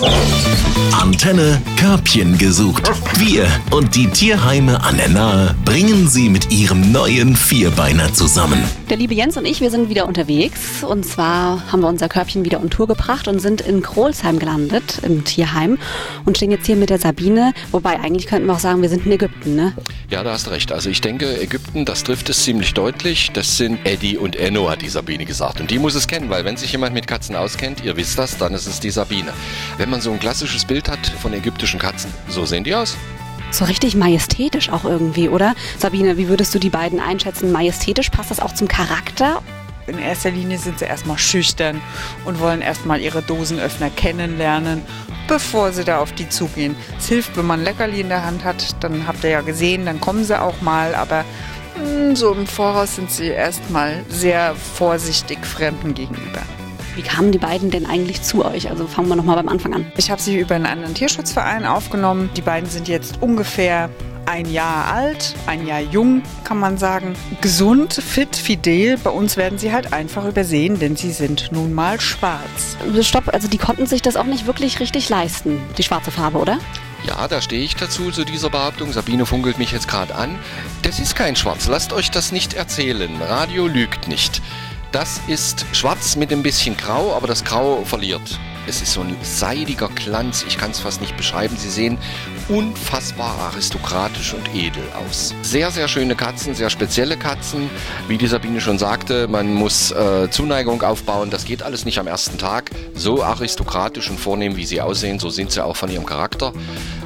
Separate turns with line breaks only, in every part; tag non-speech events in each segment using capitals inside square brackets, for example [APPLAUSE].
Thank you. Antenne Körbchen gesucht. Wir und die Tierheime an der Nahe bringen sie mit ihrem neuen Vierbeiner zusammen.
Der liebe Jens und ich, wir sind wieder unterwegs. Und zwar haben wir unser Körbchen wieder on Tour gebracht und sind in Krolsheim gelandet, im Tierheim. Und stehen jetzt hier mit der Sabine. Wobei, eigentlich könnten wir auch sagen, wir sind in Ägypten, ne?
Ja, da hast du recht. Also ich denke, Ägypten, das trifft es ziemlich deutlich. Das sind Eddie und Enno, hat die Sabine gesagt. Und die muss es kennen, weil wenn sich jemand mit Katzen auskennt, ihr wisst das, dann ist es die Sabine. Wenn man so ein klassisches Bild hat von ägyptischen Katzen, so sehen die aus.
So richtig majestätisch auch irgendwie, oder? Sabine, wie würdest du die beiden einschätzen? Majestätisch, passt das auch zum Charakter?
In erster Linie sind sie erstmal schüchtern und wollen erstmal ihre Dosenöffner kennenlernen, bevor sie da auf die zugehen. Es hilft, wenn man Leckerli in der Hand hat, dann habt ihr ja gesehen, dann kommen sie auch mal, aber mh, so im Voraus sind sie erstmal sehr vorsichtig Fremden gegenüber.
Wie kamen die beiden denn eigentlich zu euch? Also fangen wir nochmal beim Anfang an.
Ich habe sie über einen anderen Tierschutzverein aufgenommen. Die beiden sind jetzt ungefähr ein Jahr alt, ein Jahr jung, kann man sagen. Gesund, fit, fidel. Bei uns werden sie halt einfach übersehen, denn sie sind nun mal schwarz.
Stopp, also die konnten sich das auch nicht wirklich richtig leisten, die schwarze Farbe, oder?
Ja, da stehe ich dazu, zu dieser Behauptung. Sabine funkelt mich jetzt gerade an. Das ist kein Schwarz. Lasst euch das nicht erzählen. Radio lügt nicht. Das ist schwarz mit ein bisschen grau, aber das Grau verliert. Es ist so ein seidiger Glanz, ich kann es fast nicht beschreiben. Sie sehen unfassbar aristokratisch und edel aus. Sehr, sehr schöne Katzen, sehr spezielle Katzen. Wie die Sabine schon sagte, man muss äh, Zuneigung aufbauen. Das geht alles nicht am ersten Tag. So aristokratisch und vornehm, wie sie aussehen, so sind sie auch von ihrem Charakter.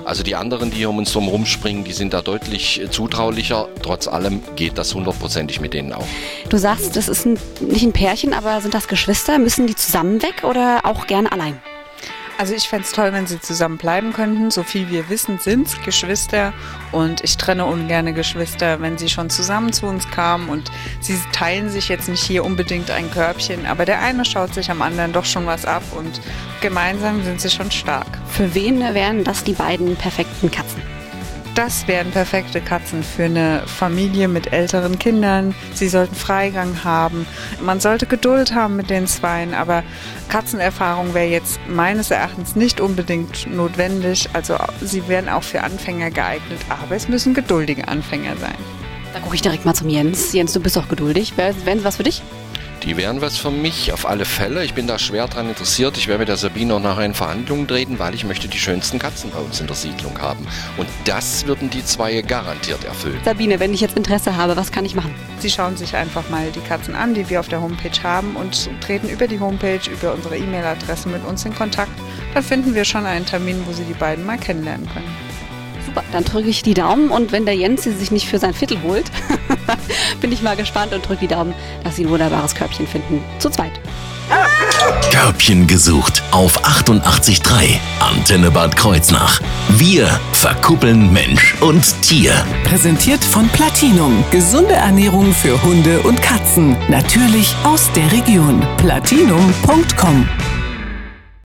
Also die anderen, die hier um uns drum rumspringen, die sind da deutlich zutraulicher. Trotz allem geht das hundertprozentig mit denen auch.
Du sagst, das ist ein, nicht ein Pärchen, aber sind das Geschwister? Müssen die zusammen weg oder auch gerne allein?
Also ich fände es toll, wenn sie zusammen bleiben könnten. So viel wir wissen, sind Geschwister. Und ich trenne ungerne Geschwister, wenn sie schon zusammen zu uns kamen. Und sie teilen sich jetzt nicht hier unbedingt ein Körbchen. Aber der eine schaut sich am anderen doch schon was ab. Und gemeinsam sind sie schon stark.
Für wen wären das die beiden perfekten Katzen?
Das wären perfekte Katzen für eine Familie mit älteren Kindern. Sie sollten Freigang haben. Man sollte Geduld haben mit den Zweien, aber Katzenerfahrung wäre jetzt meines Erachtens nicht unbedingt notwendig. Also sie wären auch für Anfänger geeignet, aber es müssen geduldige Anfänger sein.
Da gucke ich direkt mal zum Jens. Jens, du bist auch geduldig. Wären sie was für dich?
Die wären was für mich, auf alle Fälle. Ich bin da schwer dran interessiert. Ich werde mit der Sabine auch nachher in Verhandlungen treten, weil ich möchte die schönsten Katzen bei uns in der Siedlung haben. Und das würden die zwei garantiert erfüllen.
Sabine, wenn ich jetzt Interesse habe, was kann ich machen?
Sie schauen sich einfach mal die Katzen an, die wir auf der Homepage haben und treten über die Homepage, über unsere E-Mail-Adresse mit uns in Kontakt. Dann finden wir schon einen Termin, wo Sie die beiden mal kennenlernen können.
Super, dann drücke ich die Daumen und wenn der Jens sie sich nicht für sein Viertel holt, [LAUGHS] [LAUGHS] bin ich mal gespannt und drücke die Daumen, dass sie ein wunderbares Körbchen finden. Zu zweit.
Körbchen gesucht auf 88.3 Antenne Bad Kreuznach. Wir verkuppeln Mensch und Tier.
Präsentiert von Platinum. Gesunde Ernährung für Hunde und Katzen. Natürlich aus der Region. Platinum.com